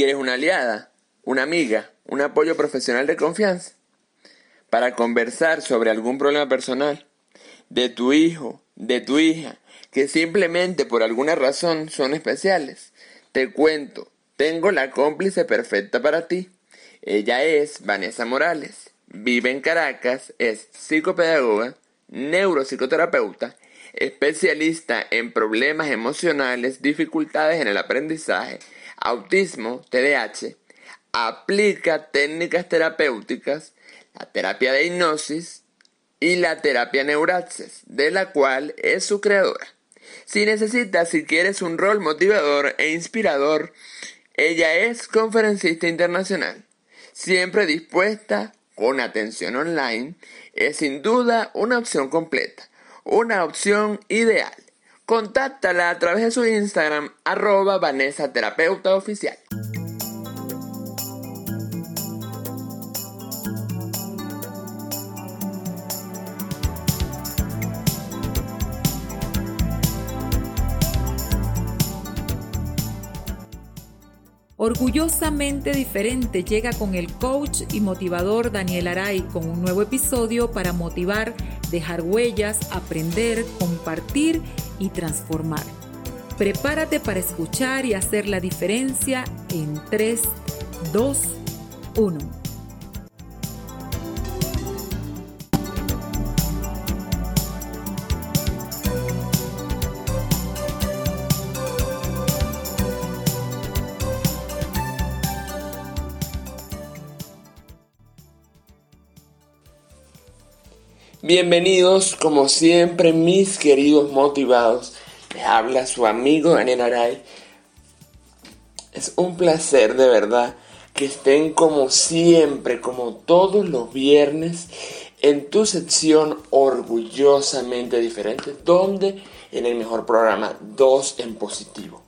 ¿Quieres una aliada, una amiga, un apoyo profesional de confianza? Para conversar sobre algún problema personal de tu hijo, de tu hija, que simplemente por alguna razón son especiales. Te cuento, tengo la cómplice perfecta para ti. Ella es Vanessa Morales, vive en Caracas, es psicopedagoga, neuropsicoterapeuta, especialista en problemas emocionales, dificultades en el aprendizaje, autismo, TDAH, aplica técnicas terapéuticas, la terapia de hipnosis y la terapia neuraxis, de la cual es su creadora. Si necesitas, si quieres un rol motivador e inspirador, ella es conferencista internacional, siempre dispuesta, con atención online, es sin duda una opción completa, una opción ideal. Contáctala a través de su Instagram, arroba Vanessa Terapeuta Oficial. Orgullosamente diferente llega con el coach y motivador Daniel Aray con un nuevo episodio para motivar, dejar huellas, aprender, compartir y transformar. Prepárate para escuchar y hacer la diferencia en 3, 2, 1. Bienvenidos, como siempre, mis queridos motivados. Les habla su amigo Daniel Aray. Es un placer de verdad que estén como siempre, como todos los viernes, en tu sección orgullosamente diferente, donde en el mejor programa 2 en positivo.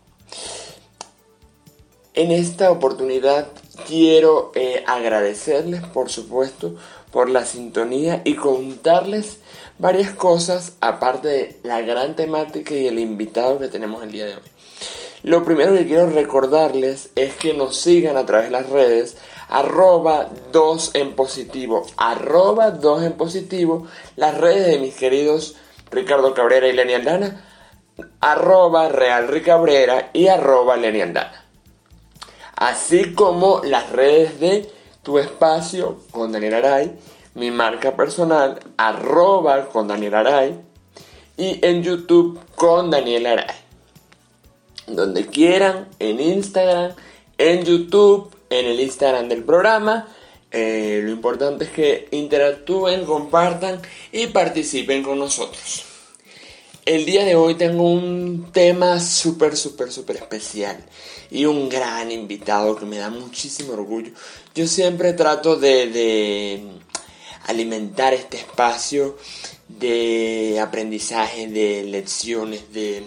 En esta oportunidad quiero eh, agradecerles, por supuesto, por la sintonía y contarles varias cosas aparte de la gran temática y el invitado que tenemos el día de hoy. Lo primero que quiero recordarles es que nos sigan a través de las redes arroba 2 en positivo, arroba 2 en positivo, las redes de mis queridos Ricardo Cabrera y Leni Aldana, arroba Real Ricabrera y arroba Leni Aldana. Así como las redes de tu espacio con Daniel Aray, mi marca personal, arroba con Daniel Aray, y en YouTube con Daniel Aray. Donde quieran, en Instagram, en YouTube, en el Instagram del programa. Eh, lo importante es que interactúen, compartan y participen con nosotros. El día de hoy tengo un tema súper, súper, súper especial y un gran invitado que me da muchísimo orgullo. Yo siempre trato de, alimentar este espacio de aprendizaje, de lecciones, de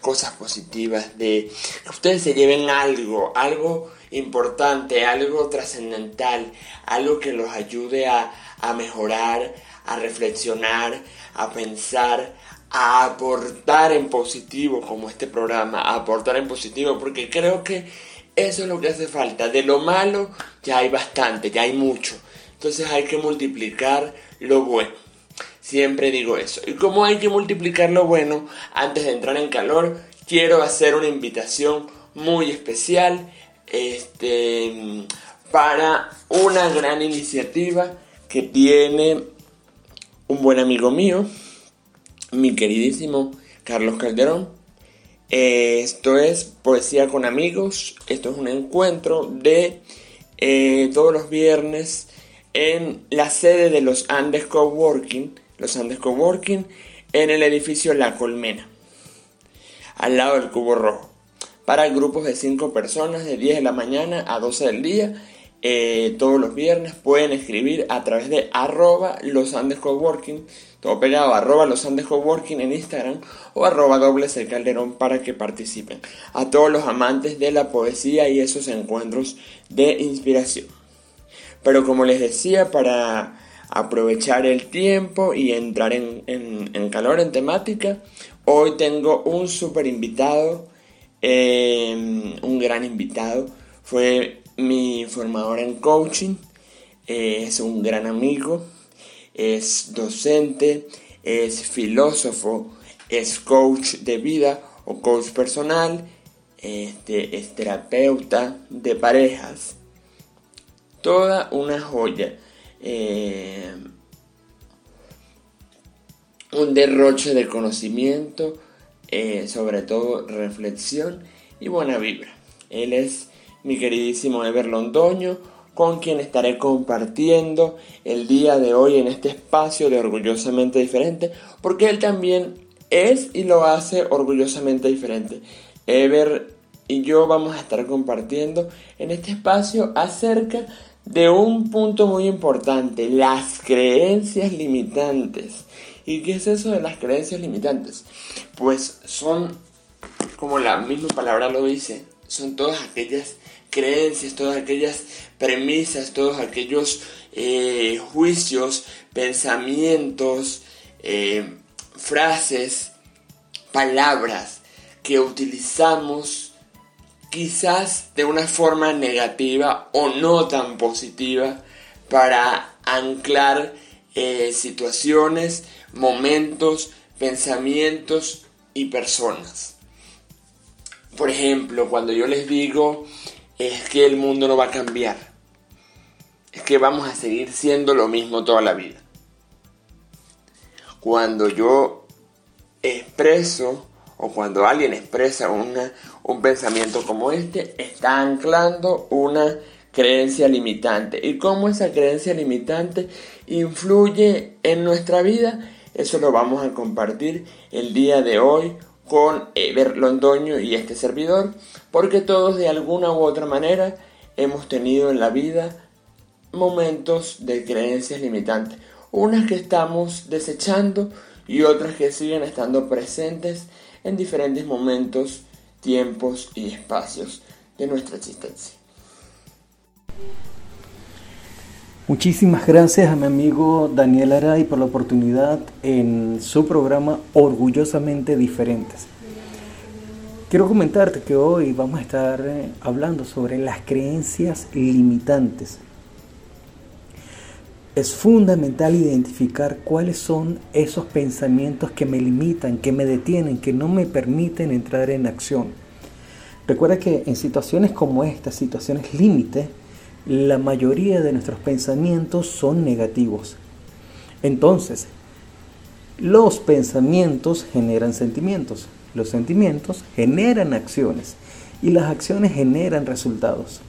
cosas positivas, de que ustedes se lleven algo, algo importante, algo trascendental, algo que los ayude a, a mejorar, a reflexionar, a pensar, a aportar en positivo como este programa, a aportar en positivo, porque creo que eso es lo que hace falta. De lo malo ya hay bastante, ya hay mucho. Entonces hay que multiplicar lo bueno. Siempre digo eso. Y como hay que multiplicar lo bueno, antes de entrar en calor, quiero hacer una invitación muy especial este, para una gran iniciativa que tiene un buen amigo mío, mi queridísimo Carlos Calderón. Esto es Poesía con Amigos. Esto es un encuentro de eh, todos los viernes en la sede de los Andes Coworking, los Andes Coworking, en el edificio La Colmena, al lado del Cubo Rojo, para grupos de 5 personas de 10 de la mañana a 12 del día. Eh, todos los viernes pueden escribir a través de arroba Coworking todo pegado, arroba los Coworking en Instagram o arroba calderón para que participen. A todos los amantes de la poesía y esos encuentros de inspiración. Pero como les decía, para aprovechar el tiempo y entrar en, calor, en temática, hoy tengo un super invitado, em, un gran invitado, fue mi formador en coaching, es un gran amigo, es docente, es filósofo, es coach de vida o coach personal, este, es terapeuta de parejas. Toda una joya. Eh, un derroche de conocimiento, eh, sobre todo reflexión y buena vibra. Él es mi queridísimo Ever Londoño, con quien estaré compartiendo el día de hoy en este espacio de Orgullosamente Diferente, porque él también es y lo hace orgullosamente diferente. Ever y yo vamos a estar compartiendo en este espacio acerca de un punto muy importante, las creencias limitantes. ¿Y qué es eso de las creencias limitantes? Pues son, como la misma palabra lo dice, son todas aquellas creencias, todas aquellas premisas, todos aquellos eh, juicios, pensamientos, eh, frases, palabras que utilizamos quizás de una forma negativa o no tan positiva para anclar eh, situaciones, momentos, pensamientos y personas. Por ejemplo, cuando yo les digo es que el mundo no va a cambiar, es que vamos a seguir siendo lo mismo toda la vida. Cuando yo expreso o cuando alguien expresa un pensamiento como este, está anclando una creencia limitante. ¿Y cómo esa creencia limitante influye en nuestra vida? Eso lo vamos a compartir el día de hoy con Ever Londoño y este servidor, porque todos de alguna u otra manera hemos tenido en la vida momentos de creencias limitantes, unas que estamos desechando y otras que siguen estando presentes en diferentes momentos, tiempos y espacios de nuestra existencia. Muchísimas gracias a mi amigo Daniel Aray por la oportunidad en su programa Orgullosamente Diferentes. Quiero comentarte que hoy vamos a estar eh, hablando sobre las creencias limitantes. Es fundamental identificar cuáles son esos pensamientos que me limitan, que me detienen, que no me permiten entrar en acción. Recuerda que en situaciones como estas, situaciones límite, la mayoría de nuestros pensamientos son negativos. Entonces, los pensamientos generan sentimientos, los sentimientos generan acciones y las acciones generan resultados.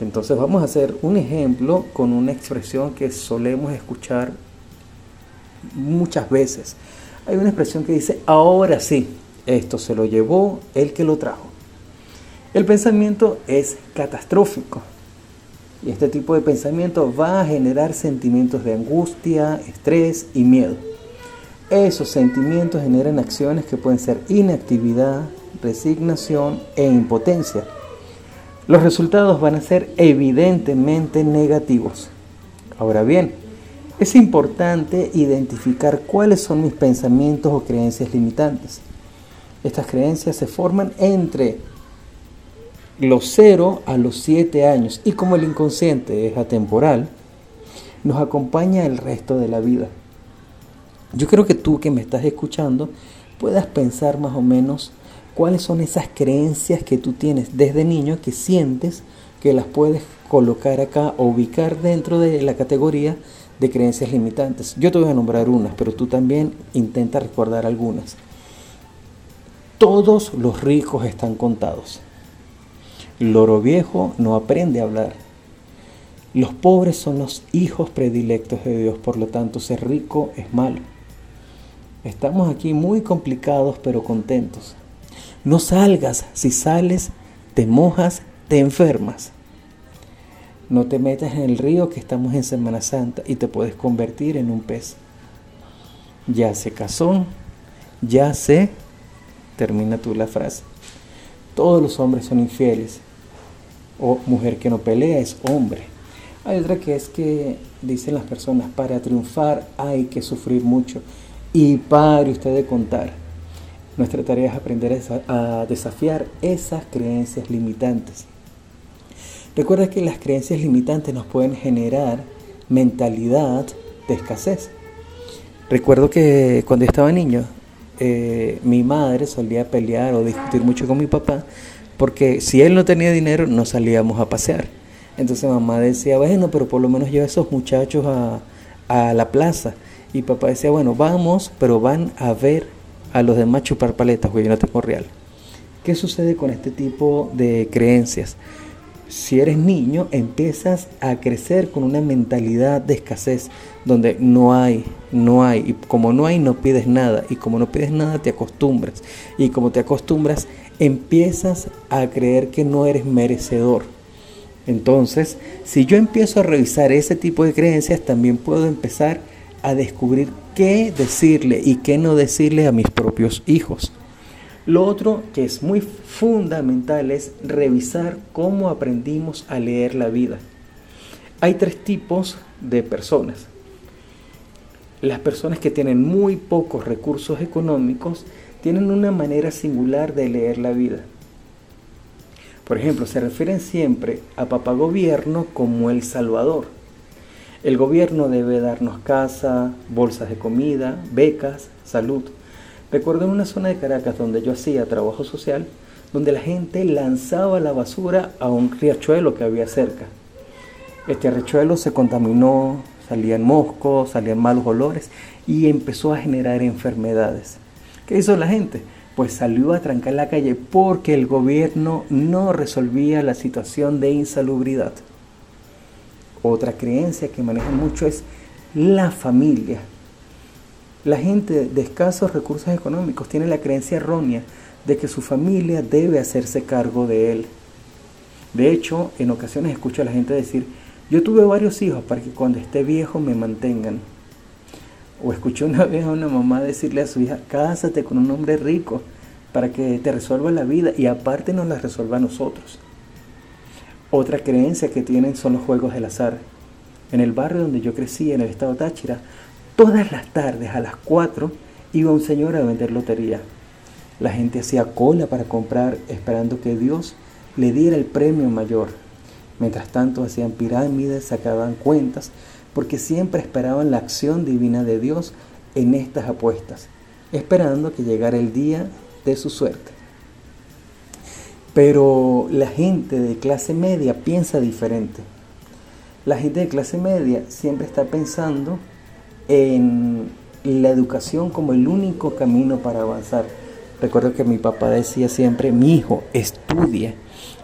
Entonces vamos a hacer un ejemplo con una expresión que solemos escuchar muchas veces. Hay una expresión que dice, ahora sí, esto se lo llevó el que lo trajo. El pensamiento es catastrófico. Y este tipo de pensamiento va a generar sentimientos de angustia, estrés y miedo. Esos sentimientos generan acciones que pueden ser inactividad, resignación e impotencia. Los resultados van a ser evidentemente negativos. Ahora bien, es importante identificar cuáles son mis pensamientos o creencias limitantes. Estas creencias se forman entre los 0 a los 7 años y como el inconsciente es atemporal, nos acompaña el resto de la vida. Yo creo que tú que me estás escuchando puedas pensar más o menos cuáles son esas creencias que tú tienes desde niño que sientes que las puedes colocar acá o ubicar dentro de la categoría de creencias limitantes. Yo te voy a nombrar unas, pero tú también intenta recordar algunas. Todos los ricos están contados. Loro viejo no aprende a hablar. Los pobres son los hijos predilectos de Dios, por lo tanto ser rico es malo. Estamos aquí muy complicados pero contentos. No salgas, si sales te mojas, te enfermas. No te metas en el río que estamos en Semana Santa y te puedes convertir en un pez. Ya se casó, ya sé, termina tú la frase. Todos los hombres son infieles o mujer que no pelea es hombre. Hay otra que es que dicen las personas, para triunfar hay que sufrir mucho. Y pare usted de contar. Nuestra tarea es aprender a desafiar esas creencias limitantes. Recuerda que las creencias limitantes nos pueden generar mentalidad de escasez. Recuerdo que cuando estaba niño, eh, mi madre solía pelear o discutir mucho con mi papá porque si él no tenía dinero no salíamos a pasear. Entonces mamá decía, bueno, pero por lo menos lleva a esos muchachos a, a la plaza. Y papá decía, bueno, vamos, pero van a ver a los demás chupar paletas, porque yo no tengo real. ¿Qué sucede con este tipo de creencias? Si eres niño, empiezas a crecer con una mentalidad de escasez, donde no hay, no hay, y como no hay, no pides nada, y como no pides nada, te acostumbras, y como te acostumbras, empiezas a creer que no eres merecedor. Entonces, si yo empiezo a revisar ese tipo de creencias, también puedo empezar a descubrir qué decirle y qué no decirle a mis propios hijos. Lo otro que es muy fundamental es revisar cómo aprendimos a leer la vida. Hay tres tipos de personas. Las personas que tienen muy pocos recursos económicos tienen una manera singular de leer la vida. Por ejemplo, se refieren siempre a papá gobierno como el salvador. El gobierno debe darnos casa, bolsas de comida, becas, salud. Recuerdo en una zona de Caracas donde yo hacía trabajo social, donde la gente lanzaba la basura a un riachuelo que había cerca. Este riachuelo se contaminó, salían moscos, salían malos olores y empezó a generar enfermedades. ¿Qué hizo la gente? Pues salió a trancar la calle porque el gobierno no resolvía la situación de insalubridad. Otra creencia que manejan mucho es la familia. La gente de escasos recursos económicos tiene la creencia errónea de que su familia debe hacerse cargo de él. De hecho, en ocasiones escucho a la gente decir, yo tuve varios hijos para que cuando esté viejo me mantengan. O escuché una vez a una mamá decirle a su hija, cásate con un hombre rico para que te resuelva la vida y aparte nos la resuelva a nosotros. Otra creencia que tienen son los juegos del azar. En el barrio donde yo crecí, en el estado Táchira, Todas las tardes a las 4 iba un señor a vender lotería. La gente hacía cola para comprar esperando que Dios le diera el premio mayor. Mientras tanto hacían pirámides, sacaban cuentas, porque siempre esperaban la acción divina de Dios en estas apuestas, esperando que llegara el día de su suerte. Pero la gente de clase media piensa diferente. La gente de clase media siempre está pensando en la educación como el único camino para avanzar. Recuerdo que mi papá decía siempre, mi hijo, estudia,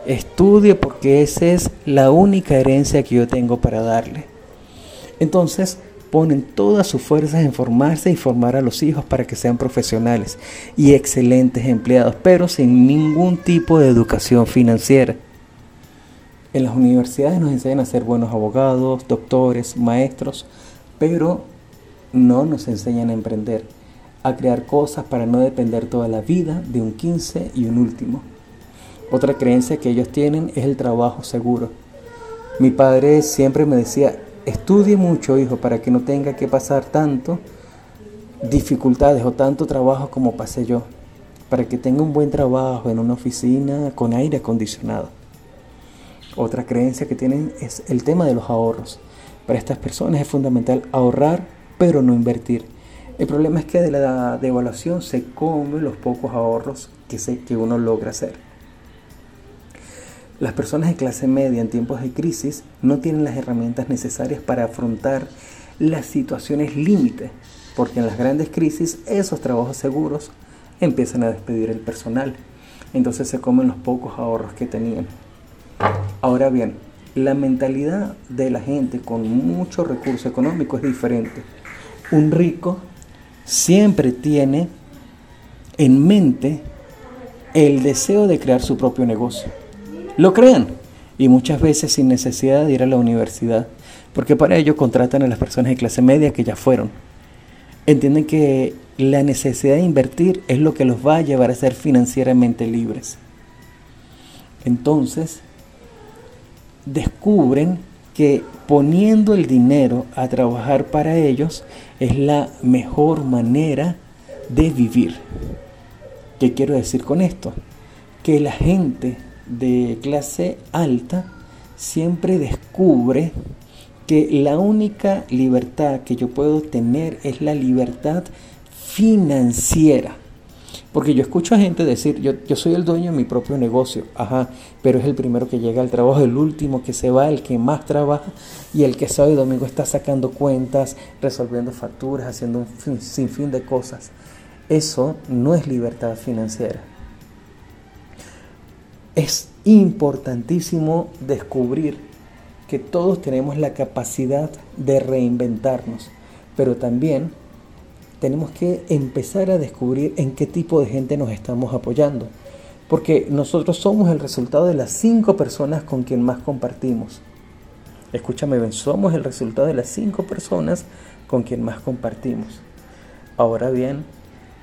estudia porque esa es la única herencia que yo tengo para darle. Entonces ponen todas sus fuerzas en formarse y formar a los hijos para que sean profesionales y excelentes empleados, pero sin ningún tipo de educación financiera. En las universidades nos enseñan a ser buenos abogados, doctores, maestros, pero no nos enseñan a emprender, a crear cosas para no depender toda la vida de un 15 y un último. Otra creencia que ellos tienen es el trabajo seguro. Mi padre siempre me decía, estudie mucho, hijo, para que no tenga que pasar tanto dificultades o tanto trabajo como pasé yo, para que tenga un buen trabajo en una oficina con aire acondicionado. Otra creencia que tienen es el tema de los ahorros. Para estas personas es fundamental ahorrar pero no invertir. El problema es que de la devaluación se comen los pocos ahorros que, se, que uno logra hacer. Las personas de clase media en tiempos de crisis no tienen las herramientas necesarias para afrontar las situaciones límite, porque en las grandes crisis esos trabajos seguros empiezan a despedir el personal, entonces se comen los pocos ahorros que tenían. Ahora bien, la mentalidad de la gente con mucho recurso económico es diferente un rico siempre tiene en mente el deseo de crear su propio negocio. Lo crean y muchas veces sin necesidad de ir a la universidad, porque para ello contratan a las personas de clase media que ya fueron. Entienden que la necesidad de invertir es lo que los va a llevar a ser financieramente libres. Entonces, descubren que poniendo el dinero a trabajar para ellos es la mejor manera de vivir. ¿Qué quiero decir con esto? Que la gente de clase alta siempre descubre que la única libertad que yo puedo tener es la libertad financiera. Porque yo escucho a gente decir, yo, yo soy el dueño de mi propio negocio, ajá, pero es el primero que llega al trabajo, el último que se va, el que más trabaja y el que sábado y domingo está sacando cuentas, resolviendo facturas, haciendo un sinfín de cosas. Eso no es libertad financiera. Es importantísimo descubrir que todos tenemos la capacidad de reinventarnos, pero también tenemos que empezar a descubrir en qué tipo de gente nos estamos apoyando. Porque nosotros somos el resultado de las cinco personas con quien más compartimos. Escúchame bien, somos el resultado de las cinco personas con quien más compartimos. Ahora bien,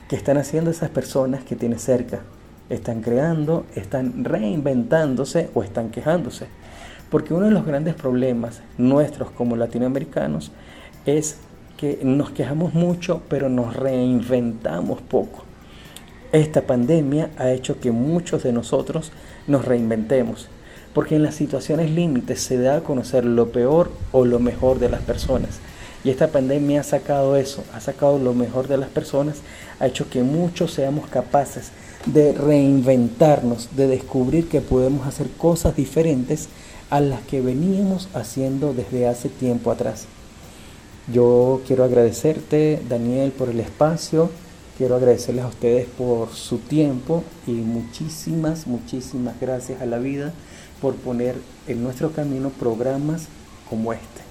¿qué están haciendo esas personas que tienes cerca? ¿Están creando, están reinventándose o están quejándose? Porque uno de los grandes problemas nuestros como latinoamericanos es nos quejamos mucho, pero nos reinventamos poco. Esta pandemia ha hecho que muchos de nosotros nos reinventemos, porque en las situaciones límites se da a conocer lo peor o lo mejor de las personas. Y esta pandemia ha sacado eso, ha sacado lo mejor de las personas, ha hecho que muchos seamos capaces de reinventarnos, de descubrir que podemos hacer cosas diferentes a las que veníamos haciendo desde hace tiempo atrás. Yo quiero agradecerte, Daniel, por el espacio. Quiero agradecerles a ustedes por su tiempo y muchísimas, muchísimas gracias a la vida por poner en nuestro camino programas como este.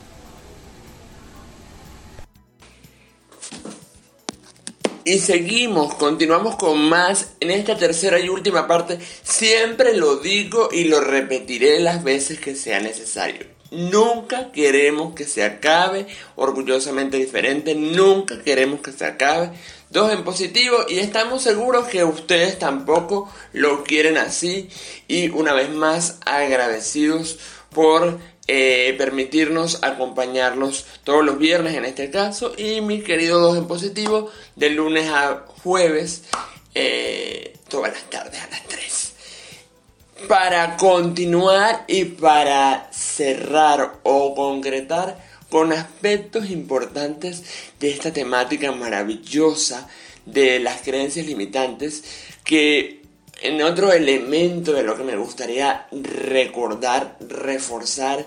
Y seguimos, continuamos con más en esta tercera y última parte. Siempre lo digo y lo repetiré las veces que sea necesario. Nunca queremos que se acabe orgullosamente diferente, nunca queremos que se acabe. Dos en positivo y estamos seguros que ustedes tampoco lo quieren así. Y una vez más agradecidos por eh, permitirnos acompañarlos todos los viernes en este caso. Y mi querido dos en positivo de lunes a jueves eh, todas las tardes a las 3 para continuar y para cerrar o concretar con aspectos importantes de esta temática maravillosa de las creencias limitantes que en otro elemento de lo que me gustaría recordar, reforzar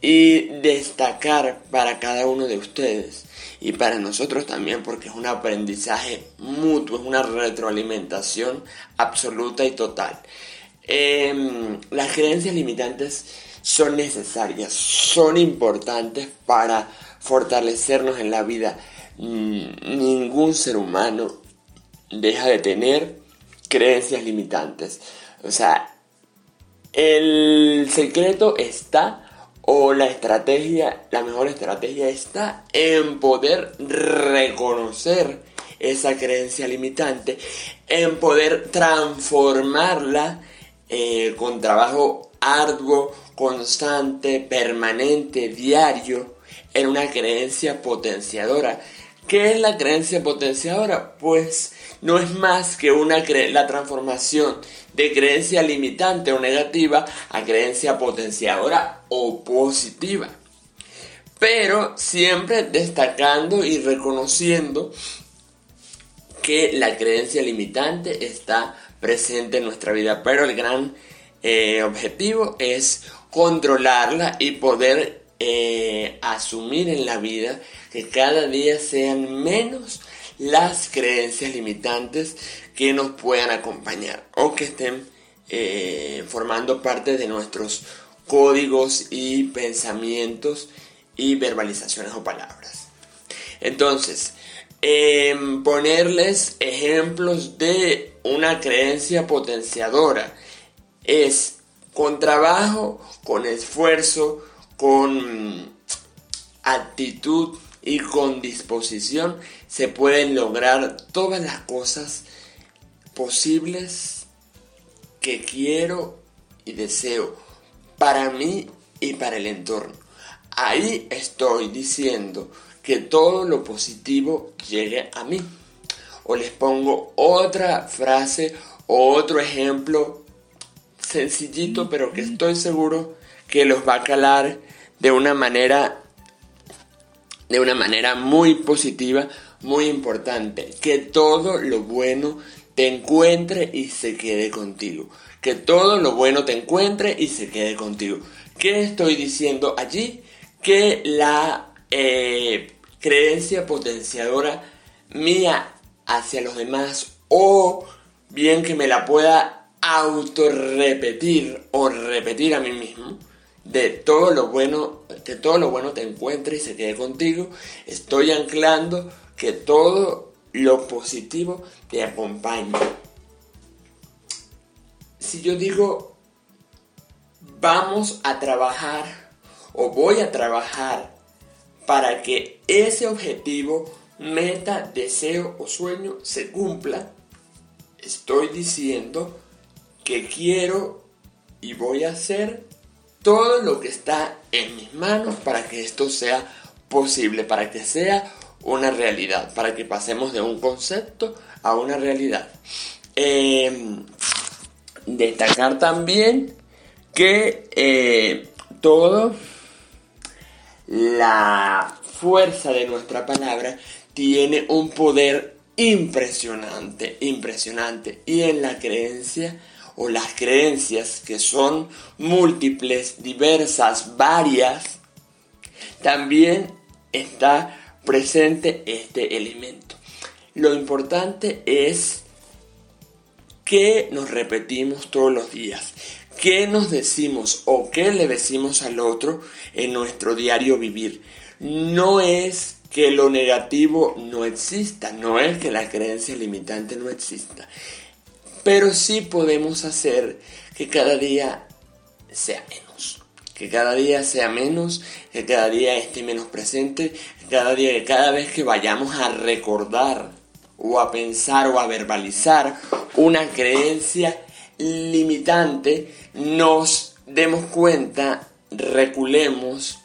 y destacar para cada uno de ustedes y para nosotros también porque es un aprendizaje mutuo, es una retroalimentación absoluta y total. Em, las creencias limitantes son necesarias, son importantes para fortalecernos en la vida. Ningún ser humano deja de tener creencias limitantes. O sea, el secreto está o la estrategia, la mejor estrategia está en poder reconocer esa creencia limitante, en poder transformarla eh, con trabajo arduo, constante, permanente, diario, en una creencia potenciadora. ¿Qué es la creencia potenciadora? Pues no es más que una la transformación de creencia limitante o negativa a creencia potenciadora o positiva. Pero siempre destacando y reconociendo que la creencia limitante está presente en nuestra vida, pero el gran eh, objetivo es controlarla y poder eh, asumir en la vida que cada día sean menos las creencias limitantes que nos puedan acompañar o que estén eh, formando parte de nuestros códigos y pensamientos y verbalizaciones o palabras. Entonces, ponerles ejemplos de una creencia potenciadora. Es con trabajo, con esfuerzo, con actitud y con disposición se pueden lograr todas las cosas posibles que quiero y deseo para mí y para el entorno. Ahí estoy diciendo que todo lo positivo llegue a mí. O les pongo otra frase o otro ejemplo sencillito, pero que estoy seguro que los va a calar de una manera de una manera muy positiva, muy importante, que todo lo bueno te encuentre y se quede contigo. Que todo lo bueno te encuentre y se quede contigo. ¿Qué estoy diciendo allí? Que la eh, creencia potenciadora mía hacia los demás o bien que me la pueda autorrepetir o repetir a mí mismo de todo lo bueno, que todo lo bueno te encuentre y se quede contigo, estoy anclando que todo lo positivo te acompañe. Si yo digo, vamos a trabajar o voy a trabajar para que ese objetivo, meta, deseo o sueño se cumpla, estoy diciendo que quiero y voy a hacer todo lo que está en mis manos para que esto sea posible, para que sea una realidad, para que pasemos de un concepto a una realidad. Em, destacar también que eh, todo la fuerza de nuestra palabra tiene un poder impresionante, impresionante. Y en la creencia o las creencias que son múltiples, diversas, varias, también está presente este elemento. Lo importante es que nos repetimos todos los días, qué nos decimos o qué le decimos al otro en nuestro diario vivir. No es que lo negativo no exista, no es que la creencia limitante no exista, pero sí podemos hacer que cada día sea menos, que cada día sea menos, que cada día esté menos presente, que cada día, que cada vez que vayamos a recordar o a pensar o a verbalizar una creencia limitante, nos demos cuenta, reculemos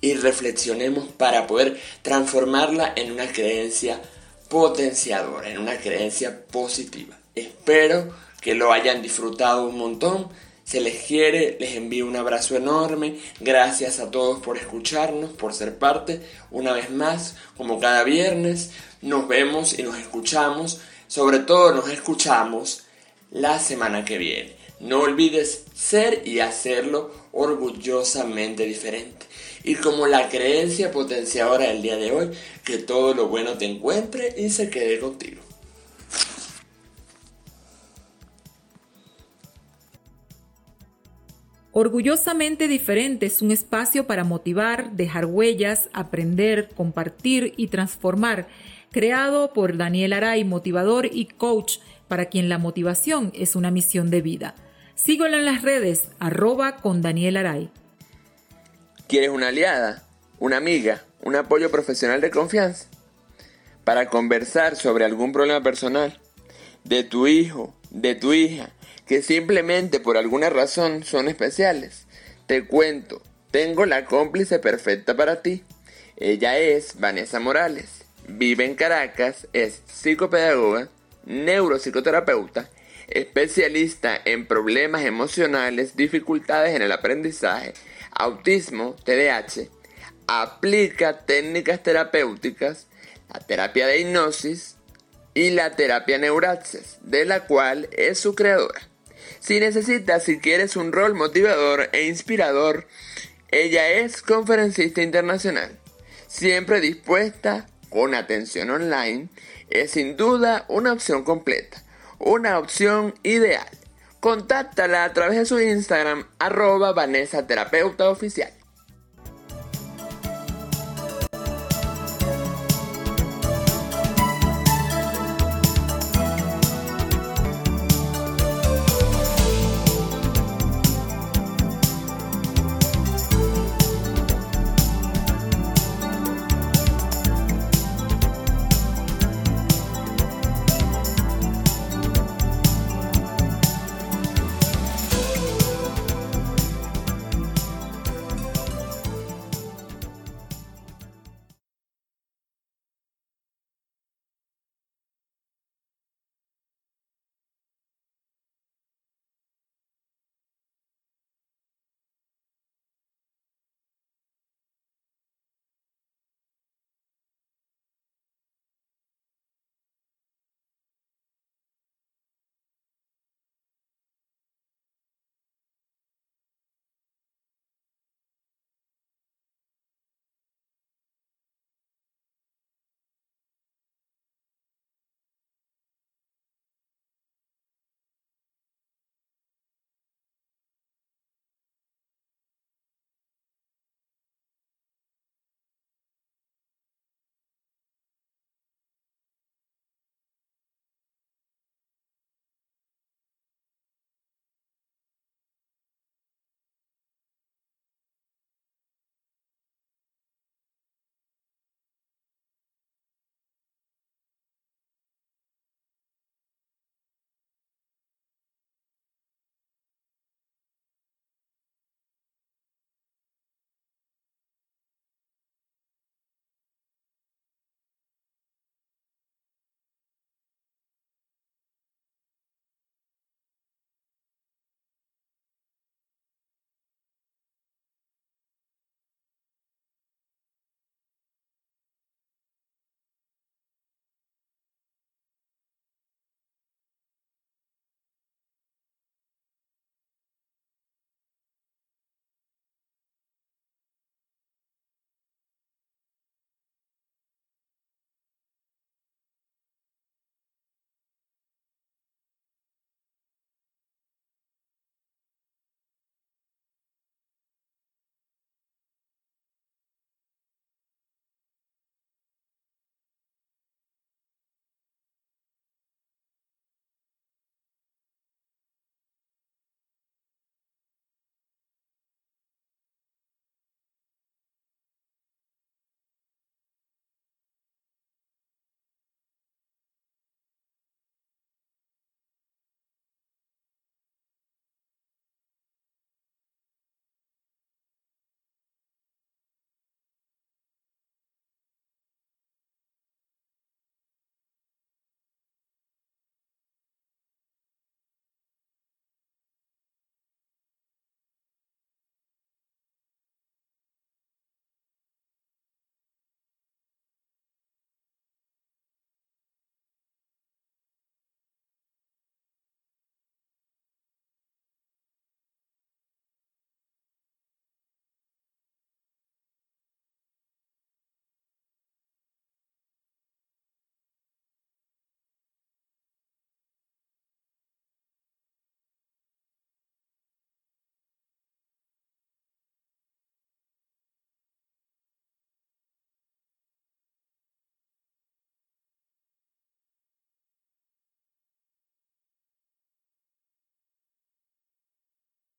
y reflexionemos para poder transformarla en una creencia potenciadora, en una creencia positiva. Espero que lo hayan disfrutado un montón. Se les quiere, les envío un abrazo enorme. Gracias a todos por escucharnos, por ser parte. Una vez más, como cada viernes, nos vemos y nos escuchamos. Sobre todo nos escuchamos la semana que viene. No olvides ser y hacerlo orgullosamente diferente. Y como la creencia potenciadora del día de hoy, que todo lo bueno te encuentre y se quede contigo. Orgullosamente diferente es un espacio para motivar, dejar huellas, aprender, compartir y transformar, creado por Daniel Aray, motivador y coach para quien la motivación es una misión de vida. Síguelo en las redes, arroba con Daniel Aray. ¿Quieres una aliada, una amiga, un apoyo profesional de confianza? Para conversar sobre algún problema personal, de tu hijo, de tu hija, que simplemente por alguna razón son especiales. Te cuento, tengo la cómplice perfecta para ti. Ella es Vanessa Morales, vive en Caracas, es psicopedagoga, neuropsicoterapeuta, especialista en problemas emocionales, dificultades en el aprendizaje, autismo, TDAH, aplica técnicas terapéuticas, la terapia de hipnosis y la terapia neuraxis, de la cual es su creadora. Si necesitas, si quieres un rol motivador e inspirador, ella es conferencista internacional, siempre dispuesta, con atención online, es sin duda una opción completa, una opción ideal. Contáctala a través de su Instagram, arroba Vanessa Terapeuta Oficial.